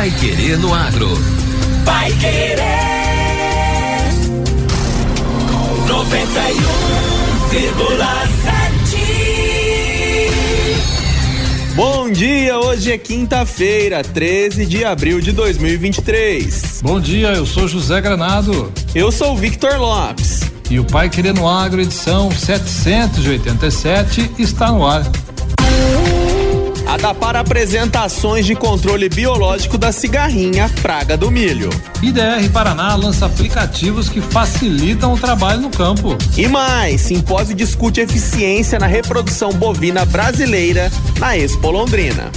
Pai Querer no Agro. Pai Querer. 91,7. Bom dia, hoje é quinta-feira, 13 de abril de 2023. Bom dia, eu sou José Granado. Eu sou o Victor Lopes. E o Pai Querendo Agro, edição 787, está no ar. A Dapar apresentações de controle biológico da cigarrinha praga do milho. IDR Paraná lança aplicativos que facilitam o trabalho no campo. E mais, simpósio discute eficiência na reprodução bovina brasileira na Expo Londrina.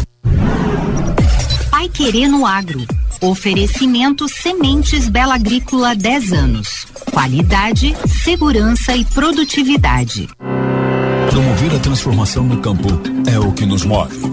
Pai Querer no Agro. Oferecimento Sementes Bela Agrícola 10 anos. Qualidade, segurança e produtividade. Promover a transformação no campo é o que nos move.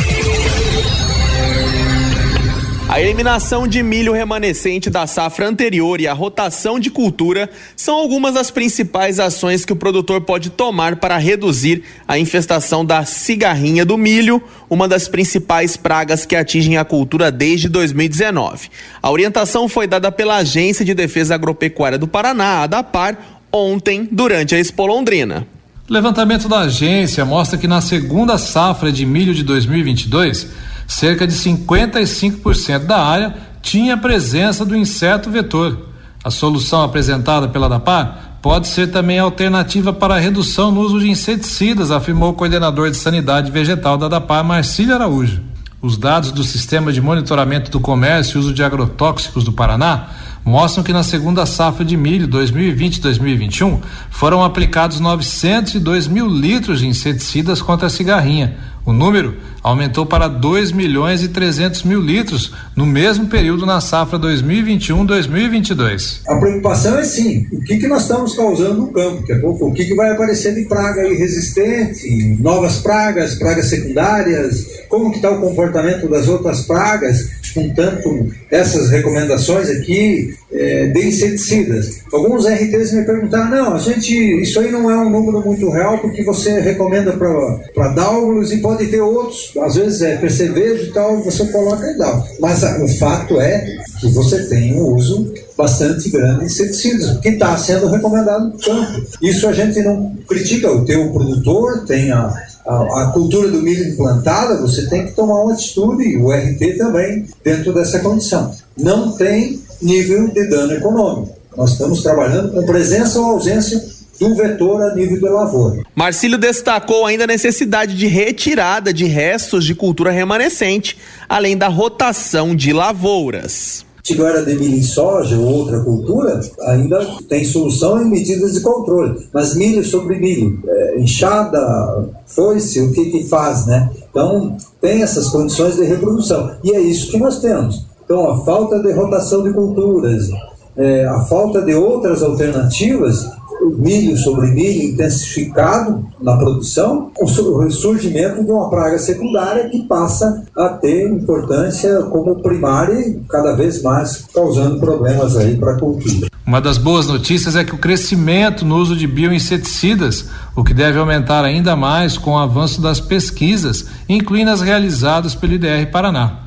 A eliminação de milho remanescente da safra anterior e a rotação de cultura são algumas das principais ações que o produtor pode tomar para reduzir a infestação da cigarrinha do milho, uma das principais pragas que atingem a cultura desde 2019. A orientação foi dada pela Agência de Defesa Agropecuária do Paraná, a ADAPAR, ontem, durante a Expo Londrina. O levantamento da agência mostra que na segunda safra de milho de 2022, cerca de 55% da área tinha presença do inseto vetor. A solução apresentada pela DAPAR pode ser também alternativa para a redução no uso de inseticidas, afirmou o coordenador de sanidade vegetal da DAPAR, Marcílio Araújo. Os dados do Sistema de Monitoramento do Comércio e Uso de Agrotóxicos do Paraná mostram que na segunda safra de milho 2020-2021 foram aplicados 902 mil litros de inseticidas contra a cigarrinha. O número aumentou para 2 milhões e 300 mil litros no mesmo período na safra 2021-2022. A preocupação é sim, o que, que nós estamos causando no campo, que é, o que, que vai aparecer de praga resistente, novas pragas, pragas secundárias, como que está o comportamento das outras pragas, com tanto essas recomendações aqui é, de inseticidas. Alguns RTs me perguntaram, não, a gente, isso aí não é um número muito real porque você recomenda para Dáulos e pode ter outros, às vezes é percevejo e tal, você coloca e dá. Mas a, o fato é que você tem um uso bastante grande de inseticidas, que está sendo recomendado no campo. Isso a gente não critica, o teu produtor tem a, a, a, cultura do milho implantada, você tem que tomar uma atitude, e o RT também, dentro dessa condição. Não tem nível de dano econômico. Nós estamos trabalhando com presença ou ausência do vetor a nível da lavoura. Marcílio destacou ainda a necessidade de retirada de restos de cultura remanescente, além da rotação de lavouras. Se não de milho e soja ou outra cultura, ainda tem solução e medidas de controle. Mas milho sobre milho, é, enxada, foice, o que que faz, né? Então, tem essas condições de reprodução. E é isso que nós temos. Então, a falta de rotação de culturas, é, a falta de outras alternativas, milho sobre milho intensificado na produção, o ressurgimento de uma praga secundária que passa a ter importância como primária cada vez mais causando problemas aí para a cultura. Uma das boas notícias é que o crescimento no uso de bioinseticidas, o que deve aumentar ainda mais com o avanço das pesquisas, incluindo as realizadas pelo IDR Paraná.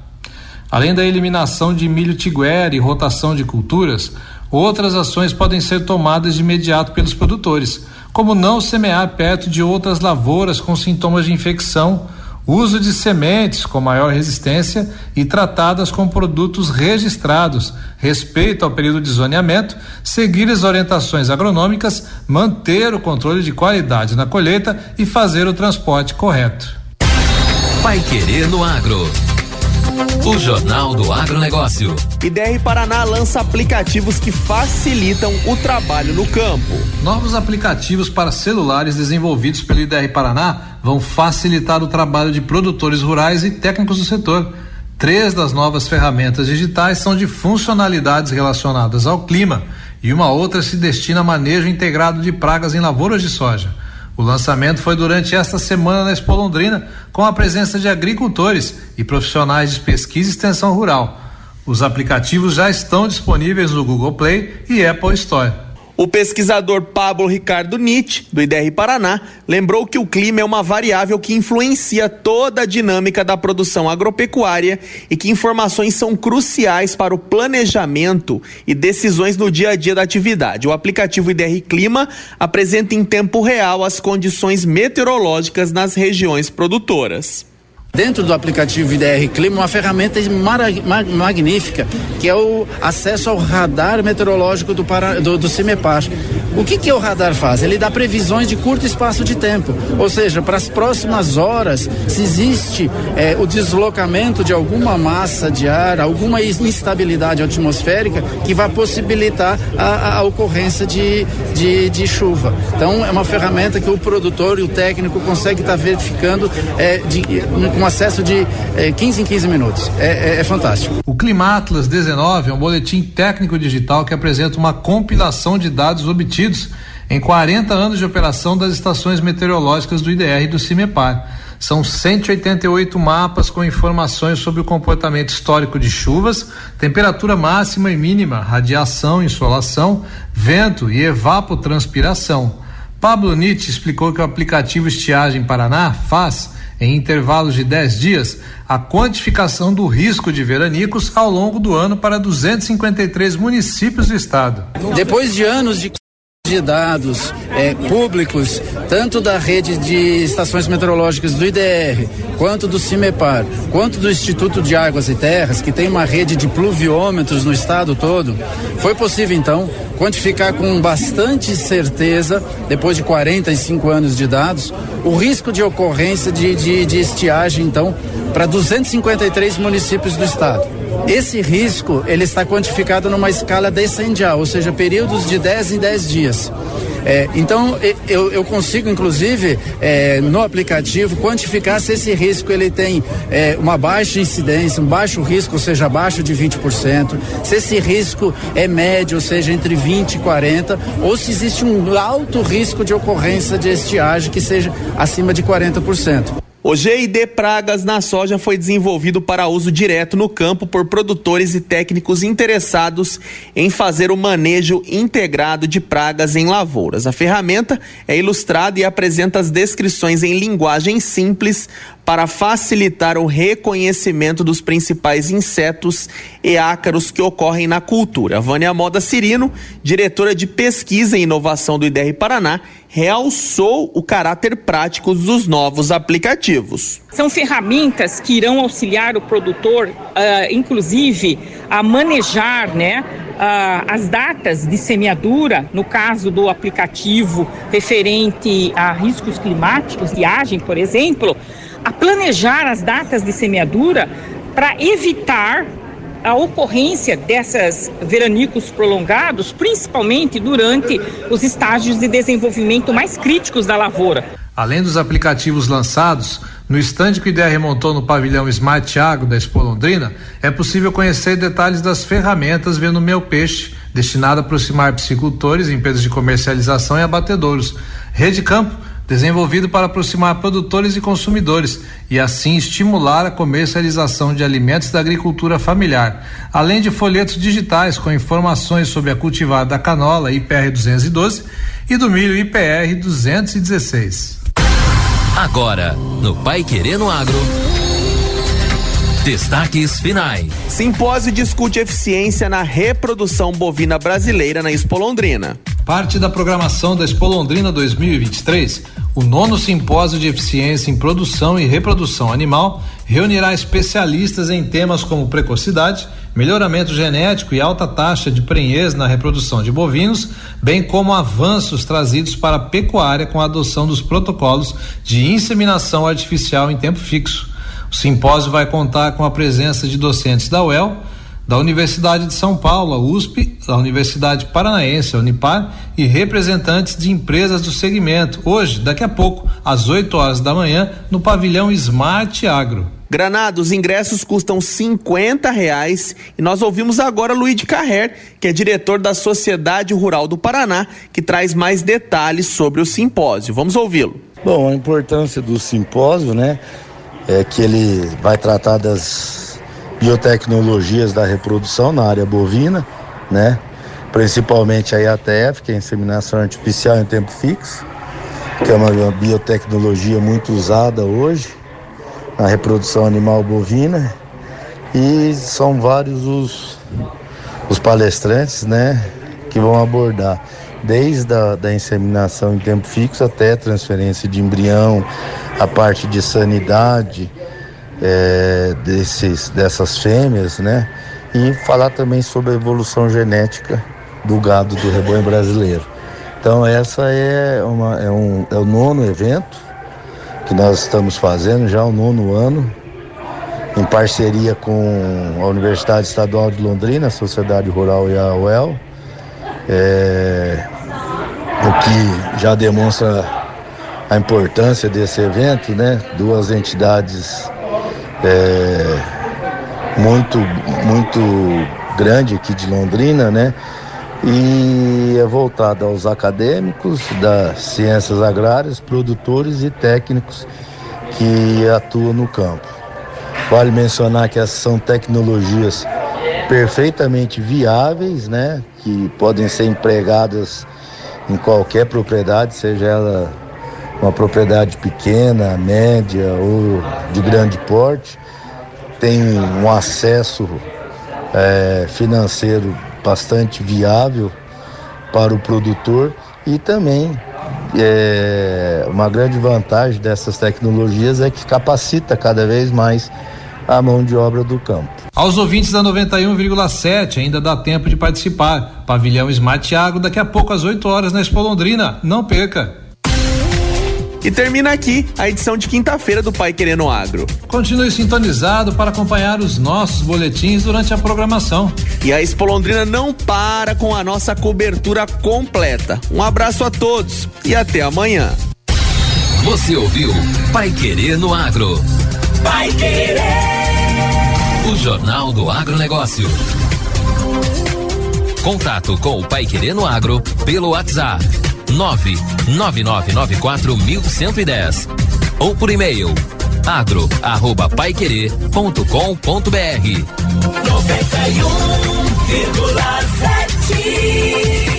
Além da eliminação de milho tiguera e rotação de culturas, outras ações podem ser tomadas de imediato pelos produtores, como não semear perto de outras lavouras com sintomas de infecção, uso de sementes com maior resistência e tratadas com produtos registrados, respeito ao período de zoneamento, seguir as orientações agronômicas, manter o controle de qualidade na colheita e fazer o transporte correto. Pai Querer no Agro. O Jornal do Agronegócio. IDR Paraná lança aplicativos que facilitam o trabalho no campo. Novos aplicativos para celulares desenvolvidos pelo IDR Paraná vão facilitar o trabalho de produtores rurais e técnicos do setor. Três das novas ferramentas digitais são de funcionalidades relacionadas ao clima e uma outra se destina a manejo integrado de pragas em lavouras de soja. O lançamento foi durante esta semana na Expo Londrina, com a presença de agricultores e profissionais de pesquisa e extensão rural. Os aplicativos já estão disponíveis no Google Play e Apple Store. O pesquisador Pablo Ricardo Nietzsche, do IDR Paraná, lembrou que o clima é uma variável que influencia toda a dinâmica da produção agropecuária e que informações são cruciais para o planejamento e decisões no dia a dia da atividade. O aplicativo IDR Clima apresenta em tempo real as condições meteorológicas nas regiões produtoras dentro do aplicativo IDR Clima uma ferramenta magnífica que é o acesso ao radar meteorológico do, para, do, do CIMEPAR. O que, que o radar faz? Ele dá previsões de curto espaço de tempo, ou seja, para as próximas horas, se existe é, o deslocamento de alguma massa de ar, alguma instabilidade atmosférica que vai possibilitar a, a ocorrência de, de, de, chuva. Então, é uma ferramenta que o produtor e o técnico consegue estar tá verificando é, de, com acesso de é, 15 em 15 minutos. É, é, é fantástico. O Climatlas 19 é um boletim técnico digital que apresenta uma compilação de dados obtidos em 40 anos de operação das estações meteorológicas do IDR e do CIMEPAR. São 188 mapas com informações sobre o comportamento histórico de chuvas, temperatura máxima e mínima, radiação, insolação, vento e evapotranspiração. Pablo Nietzsche explicou que o aplicativo Estiagem Paraná faz em intervalos de 10 dias, a quantificação do risco de veranicos ao longo do ano para 253 municípios do estado. Depois de anos de de dados é, públicos, tanto da rede de estações meteorológicas do IDR, quanto do CIMEPAR, quanto do Instituto de Águas e Terras, que tem uma rede de pluviômetros no estado todo, foi possível então quantificar com bastante certeza, depois de 45 anos de dados, o risco de ocorrência de, de, de estiagem, então, para 253 municípios do estado. Esse risco ele está quantificado numa escala descendial, ou seja, períodos de 10 em 10 dias. É, então eu, eu, consigo inclusive é, no aplicativo quantificar se esse risco ele tem é, uma baixa incidência, um baixo risco, ou seja, abaixo de 20%, se esse risco é médio, ou seja, entre 20 e 40, ou se existe um alto risco de ocorrência de estiagem que seja acima de 40%. O GID Pragas na soja foi desenvolvido para uso direto no campo por produtores e técnicos interessados em fazer o manejo integrado de pragas em lavouras. A ferramenta é ilustrada e apresenta as descrições em linguagem simples para facilitar o reconhecimento dos principais insetos e ácaros que ocorrem na cultura. Vânia Moda Cirino, diretora de pesquisa e inovação do IDR Paraná, realçou o caráter prático dos novos aplicativos. São ferramentas que irão auxiliar o produtor, uh, inclusive, a manejar, né? Uh, as datas de semeadura, no caso do aplicativo referente a riscos climáticos, viagem, por exemplo, a planejar as datas de semeadura para evitar a ocorrência dessas veranicos prolongados, principalmente durante os estágios de desenvolvimento mais críticos da lavoura. Além dos aplicativos lançados, no estande que o IDR montou no pavilhão Smart Agro da Expo Londrina, é possível conhecer detalhes das ferramentas vendo Meu Peixe, destinado a aproximar piscicultores, empresas de comercialização e abatedouros. Rede Campo desenvolvido para aproximar produtores e consumidores e assim estimular a comercialização de alimentos da agricultura familiar, além de folhetos digitais com informações sobre a cultivar da canola IPR 212 e do milho IPR 216. Agora, no Pai Querendo Agro. Destaques finais. Simpósio discute eficiência na reprodução bovina brasileira na Expo Londrina. Parte da programação da Expo Londrina 2023, o nono simpósio de eficiência em produção e reprodução animal reunirá especialistas em temas como precocidade, melhoramento genético e alta taxa de prenhez na reprodução de bovinos, bem como avanços trazidos para a pecuária com a adoção dos protocolos de inseminação artificial em tempo fixo. O simpósio vai contar com a presença de docentes da UEL, da Universidade de São Paulo, a USP, da Universidade Paranaense, a Unipar, e representantes de empresas do segmento. Hoje, daqui a pouco, às 8 horas da manhã, no pavilhão Smart Agro. Granado, os ingressos custam 50 reais e nós ouvimos agora Luiz de Carrer, que é diretor da Sociedade Rural do Paraná, que traz mais detalhes sobre o simpósio. Vamos ouvi-lo. Bom, a importância do simpósio, né? é, que ele vai tratar das biotecnologias da reprodução na área bovina, né? Principalmente a IATF, que é a inseminação artificial em tempo fixo, que é uma biotecnologia muito usada hoje na reprodução animal bovina. E são vários os, os palestrantes, né, que vão abordar desde a da inseminação em tempo fixo até transferência de embrião, a parte de sanidade é, desses, dessas fêmeas, né? E falar também sobre a evolução genética do gado do rebanho brasileiro. Então essa é, uma, é, um, é o nono evento que nós estamos fazendo, já o nono ano, em parceria com a Universidade Estadual de Londrina, a Sociedade Rural e a UEL, é, o que já demonstra a importância desse evento, né? Duas entidades é, muito, muito grande aqui de Londrina, né? E é voltada aos acadêmicos das ciências agrárias, produtores e técnicos que atuam no campo. Vale mencionar que essas são tecnologias perfeitamente viáveis, né? Que podem ser empregadas em qualquer propriedade, seja ela uma propriedade pequena, média ou de grande porte, tem um acesso é, financeiro bastante viável para o produtor e também é, uma grande vantagem dessas tecnologias é que capacita cada vez mais a mão de obra do campo. Aos ouvintes da 91,7 ainda dá tempo de participar. Pavilhão Smart Agro daqui a pouco às 8 horas na Expo Londrina. Não perca. E termina aqui a edição de quinta-feira do Pai Querendo Agro. Continue sintonizado para acompanhar os nossos boletins durante a programação. E a Expo Londrina não para com a nossa cobertura completa. Um abraço a todos e até amanhã. Você ouviu Pai Querer no Agro. Pai Querer. O Jornal do Agronegócio. Contato com o Pai Querer no Agro pelo WhatsApp 999941110 ou por e-mail agro arroba paiquerê.com.br 91,7